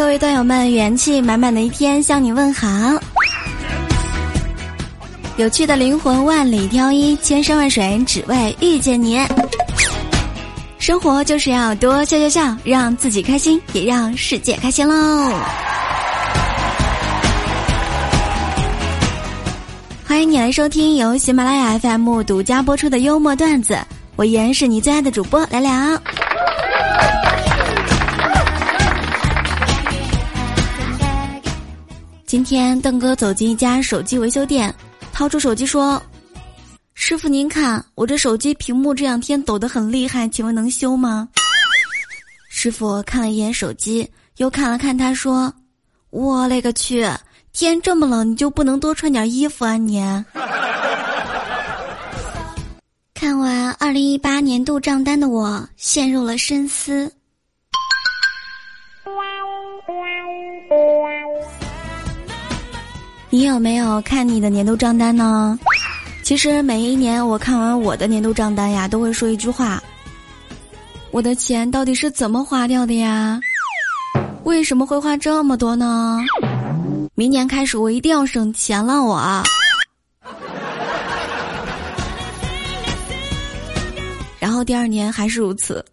各位段友们，元气满满的一天向你问好。有趣的灵魂万里挑一，千山万水只为遇见你。生活就是要多笑笑笑，让自己开心，也让世界开心喽。欢迎你来收听由喜马拉雅 FM 独家播出的幽默段子，我依然是你最爱的主播来聊。今天邓哥走进一家手机维修店，掏出手机说：“师傅您看，我这手机屏幕这两天抖得很厉害，请问能修吗？”师傅看了一眼手机，又看了看他，说：“我勒个去，天这么冷，你就不能多穿点衣服啊你？” 看完二零一八年度账单的我，陷入了深思。你有没有看你的年度账单呢？其实每一年我看完我的年度账单呀，都会说一句话：我的钱到底是怎么花掉的呀？为什么会花这么多呢？明年开始我一定要省钱了，我。然后第二年还是如此。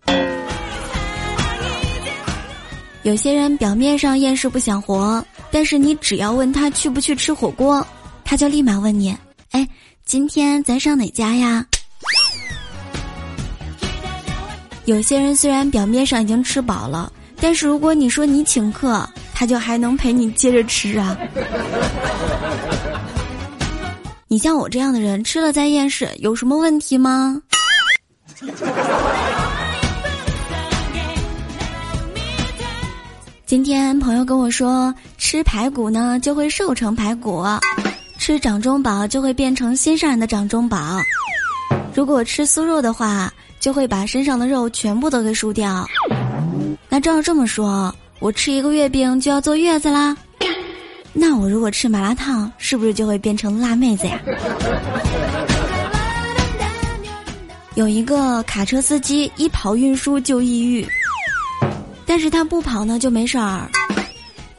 有些人表面上厌世不想活。但是你只要问他去不去吃火锅，他就立马问你：“哎，今天咱上哪家呀？”有些人虽然表面上已经吃饱了，但是如果你说你请客，他就还能陪你接着吃啊。你像我这样的人，吃了再厌世，有什么问题吗？今天朋友跟我说，吃排骨呢就会瘦成排骨，吃掌中宝就会变成心上人的掌中宝。如果吃酥肉的话，就会把身上的肉全部都给输掉。那照这么说，我吃一个月饼就要坐月子啦？那我如果吃麻辣烫，是不是就会变成辣妹子呀？有一个卡车司机一跑运输就抑郁。但是他不跑呢就没事儿，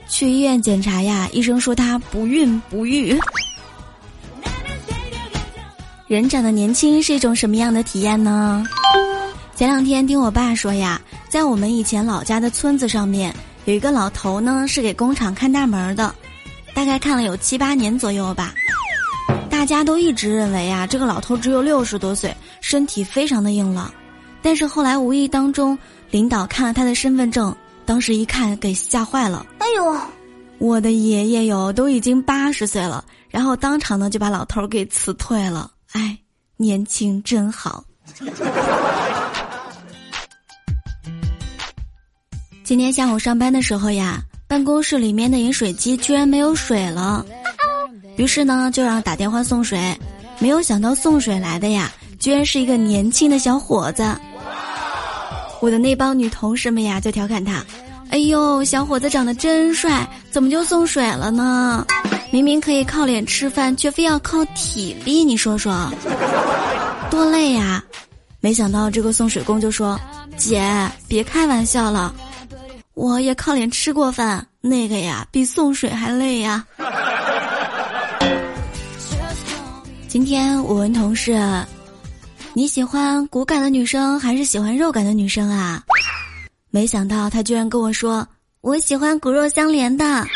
去医院检查呀，医生说他不孕不育。人长得年轻是一种什么样的体验呢？前两天听我爸说呀，在我们以前老家的村子上面，有一个老头呢是给工厂看大门的，大概看了有七八年左右吧。大家都一直认为呀，这个老头只有六十多岁，身体非常的硬朗。但是后来无意当中。领导看了他的身份证，当时一看给吓坏了。哎呦，我的爷爷哟，都已经八十岁了，然后当场呢就把老头给辞退了。哎，年轻真好。今天下午上班的时候呀，办公室里面的饮水机居然没有水了，于是呢就让打电话送水，没有想到送水来的呀，居然是一个年轻的小伙子。我的那帮女同事们呀，就调侃他：“哎呦，小伙子长得真帅，怎么就送水了呢？明明可以靠脸吃饭，却非要靠体力，你说说，多累呀！”没想到这个送水工就说：“姐，别开玩笑了，我也靠脸吃过饭，那个呀，比送水还累呀。”今天我问同事。你喜欢骨感的女生还是喜欢肉感的女生啊？没想到他居然跟我说我喜欢骨肉相连的。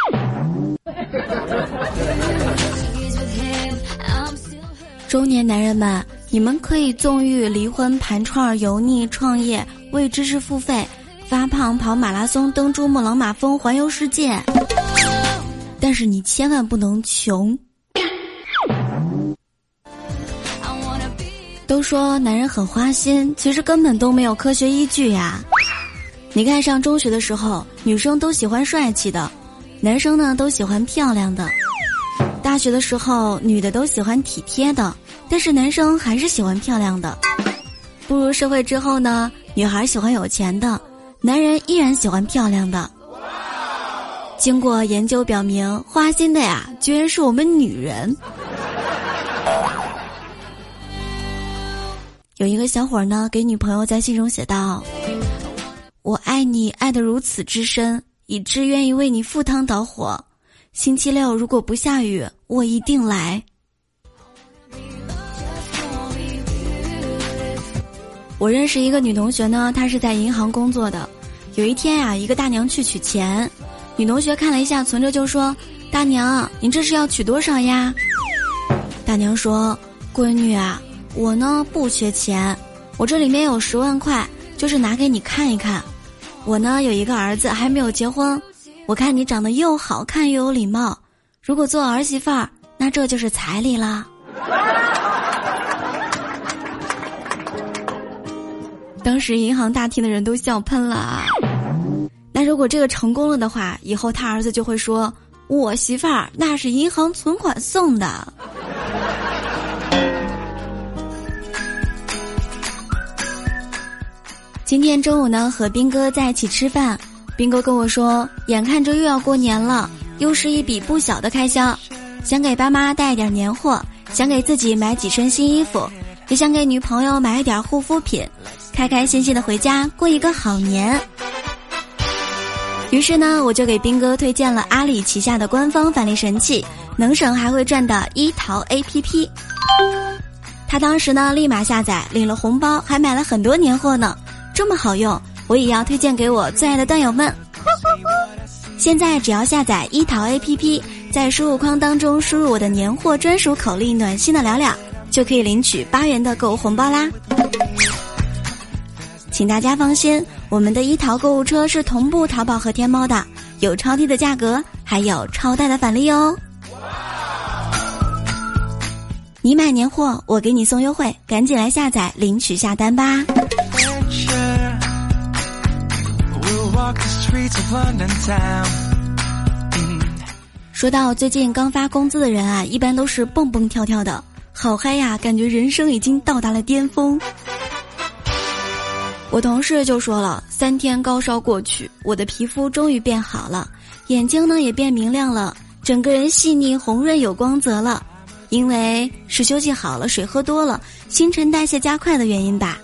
中年男人们，你们可以纵欲、离婚、盘串、油腻、创业、为知识付费、发胖、跑马拉松、登珠穆朗玛峰、环游世界，但是你千万不能穷。都说男人很花心，其实根本都没有科学依据呀。你看，上中学的时候，女生都喜欢帅气的，男生呢都喜欢漂亮的；大学的时候，女的都喜欢体贴的，但是男生还是喜欢漂亮的。步入社会之后呢，女孩喜欢有钱的，男人依然喜欢漂亮的。经过研究表明，花心的呀，居然是我们女人。有一个小伙呢，给女朋友在信中写道：“我爱你，爱得如此之深，以致愿意为你赴汤蹈火。星期六如果不下雨，我一定来。我认识一个女同学呢，她是在银行工作的。有一天呀，一个大娘去取钱，女同学看了一下存折，就说：“大娘，您这是要取多少呀？”大娘说：“闺女啊，我呢不缺钱，我这里面有十万块，就是拿给你看一看。我呢有一个儿子还没有结婚，我看你长得又好看又有礼貌，如果做儿媳妇儿，那这就是彩礼啦。”当时银行大厅的人都笑喷了。那如果这个成功了的话，以后他儿子就会说：“我媳妇儿那是银行存款送的。”今天中午呢，和斌哥在一起吃饭，斌哥跟我说：“眼看着又要过年了，又是一笔不小的开销，想给爸妈带点年货，想给自己买几身新衣服，也想给女朋友买一点护肤品。”开开心心的回家过一个好年。于是呢，我就给兵哥推荐了阿里旗下的官方返利神器，能省还会赚的一淘 APP。他当时呢，立马下载，领了红包，还买了很多年货呢。这么好用，我也要推荐给我最爱的段友们。现在只要下载一淘 APP，在输入框当中输入我的年货专属口令“暖心的聊聊”，就可以领取八元的购物红包啦。请大家放心，我们的一淘购物车是同步淘宝和天猫的，有超低的价格，还有超大的返利哦。你买年货，我给你送优惠，赶紧来下载领取下单吧。说到最近刚发工资的人啊，一般都是蹦蹦跳跳的，好嗨呀，感觉人生已经到达了巅峰。我同事就说了，三天高烧过去，我的皮肤终于变好了，眼睛呢也变明亮了，整个人细腻红润有光泽了，因为是休息好了，水喝多了，新陈代谢加快的原因吧。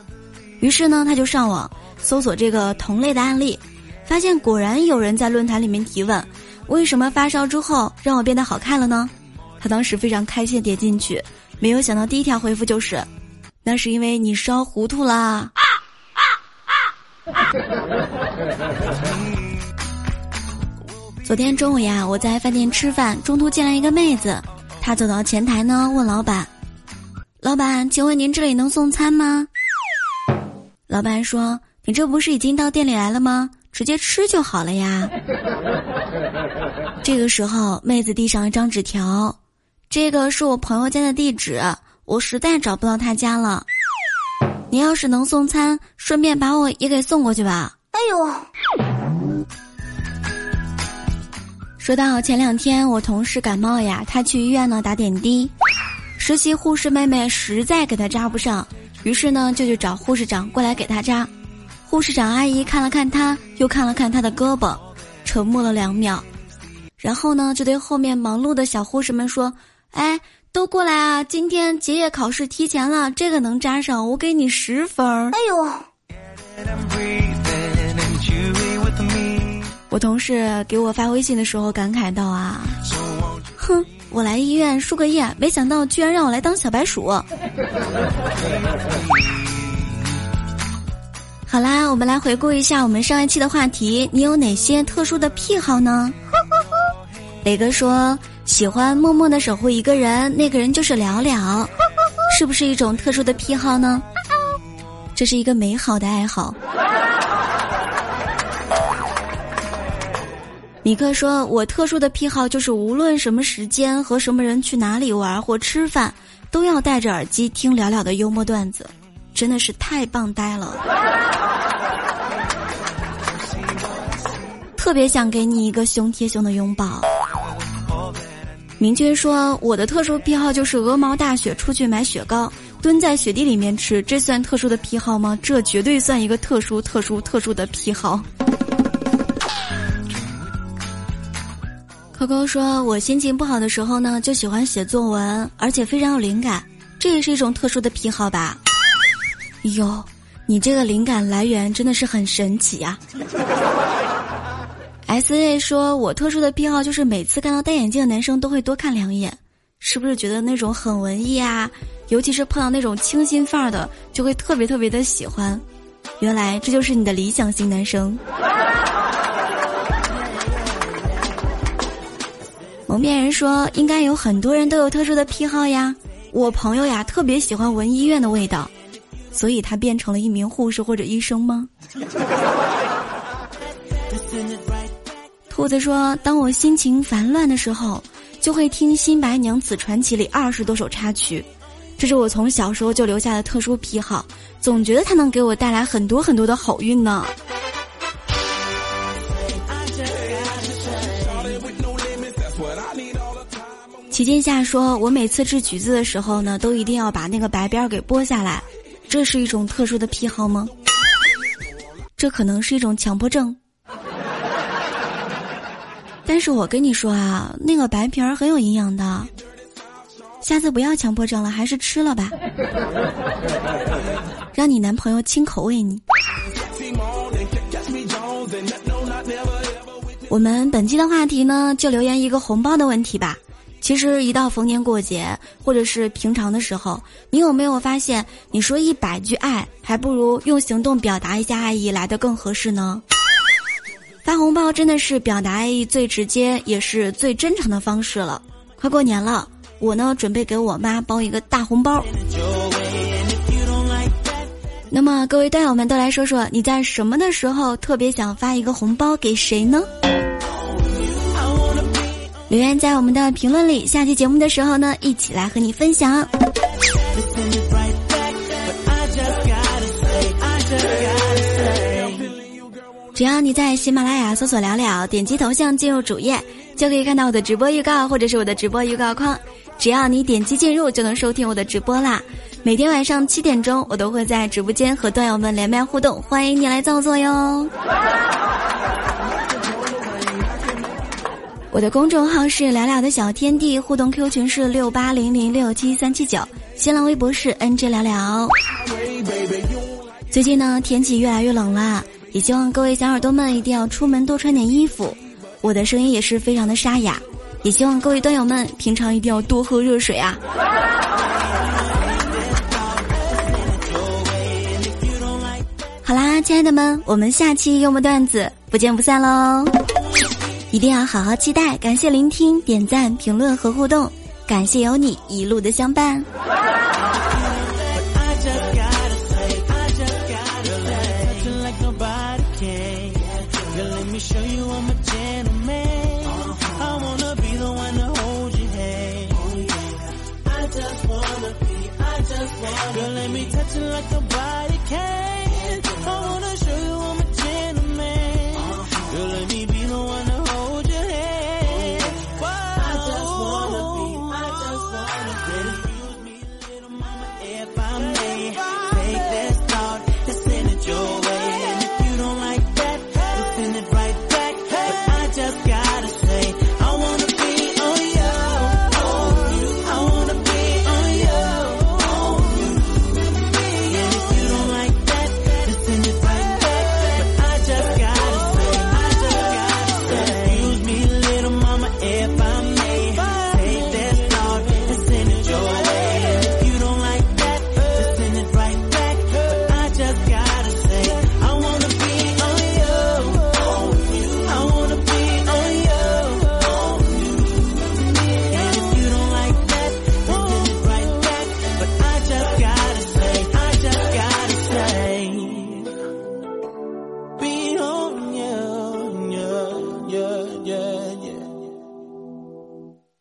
于是呢，他就上网搜索这个同类的案例，发现果然有人在论坛里面提问：为什么发烧之后让我变得好看了呢？他当时非常开心点进去，没有想到第一条回复就是：那是因为你烧糊涂啦。昨天中午呀，我在饭店吃饭，中途进来一个妹子，她走到前台呢，问老板：“老板，请问您这里能送餐吗？”老板说：“你这不是已经到店里来了吗？直接吃就好了呀。”这个时候，妹子递上一张纸条：“这个是我朋友家的地址，我实在找不到他家了。”你要是能送餐，顺便把我也给送过去吧。哎呦！说到前两天我同事感冒呀，他去医院呢打点滴，实习护士妹妹实在给他扎不上，于是呢就去找护士长过来给他扎。护士长阿姨看了看他，又看了看他的胳膊，沉默了两秒，然后呢就对后面忙碌的小护士们说：“哎。”都过来啊！今天结业考试提前了，这个能扎上，我给你十分儿。哎呦！我同事给我发微信的时候感慨道啊：“哼，我来医院输个液，没想到居然让我来当小白鼠。”好啦，我们来回顾一下我们上一期的话题：你有哪些特殊的癖好呢？磊哥说。喜欢默默的守护一个人，那个人就是了了，是不是一种特殊的癖好呢？这是一个美好的爱好。米克说：“我特殊的癖好就是无论什么时间和什么人去哪里玩或吃饭，都要戴着耳机听了了的幽默段子，真的是太棒呆了。特别想给你一个胸贴胸的拥抱。”明君说：“我的特殊癖好就是鹅毛大雪出去买雪糕，蹲在雪地里面吃，这算特殊的癖好吗？这绝对算一个特殊、特殊、特殊的癖好。”可可说：“我心情不好的时候呢，就喜欢写作文，而且非常有灵感，这也是一种特殊的癖好吧？”哟，你这个灵感来源真的是很神奇呀！S A 说：“我特殊的癖好就是每次看到戴眼镜的男生都会多看两眼，是不是觉得那种很文艺啊？尤其是碰到那种清新范儿的，就会特别特别的喜欢。原来这就是你的理想型男生。”蒙面人说：“应该有很多人都有特殊的癖好呀。我朋友呀，特别喜欢闻医院的味道，所以他变成了一名护士或者医生吗？”兔子说：“当我心情烦乱的时候，就会听《新白娘子传奇》里二十多首插曲，这是我从小时候就留下的特殊癖好，总觉得它能给我带来很多很多的好运呢。”齐剑下说：“我每次制橘子的时候呢，都一定要把那个白边儿给剥下来，这是一种特殊的癖好吗？这可能是一种强迫症。”但是我跟你说啊，那个白皮儿很有营养的，下次不要强迫症了，还是吃了吧，让你男朋友亲口喂你。我们本期的话题呢，就留言一个红包的问题吧。其实一到逢年过节或者是平常的时候，你有没有发现，你说一百句爱，还不如用行动表达一下爱意来的更合适呢？发红包真的是表达爱意最直接也是最真诚的方式了。快过年了，我呢准备给我妈包一个大红包。那么各位段友们都来说说，你在什么的时候特别想发一个红包给谁呢？留言在我们的评论里，下期节目的时候呢，一起来和你分享。只要你在喜马拉雅搜索“聊聊”，点击头像进入主页，就可以看到我的直播预告或者是我的直播预告框。只要你点击进入，就能收听我的直播啦。每天晚上七点钟，我都会在直播间和段友们连麦互动，欢迎你来造作哟。我的公众号是“聊聊的小天地”，互动 Q 群是六八零零六七三七九，新浪微博是 NJ 聊聊。最近呢，天气越来越冷了。也希望各位小耳朵们一定要出门多穿点衣服，我的声音也是非常的沙哑。也希望各位端友们平常一定要多喝热水啊！好啦，亲爱的们，我们下期幽默段子不见不散喽！一定要好好期待感谢聆听点赞评论和互动。感谢有你一路的相伴。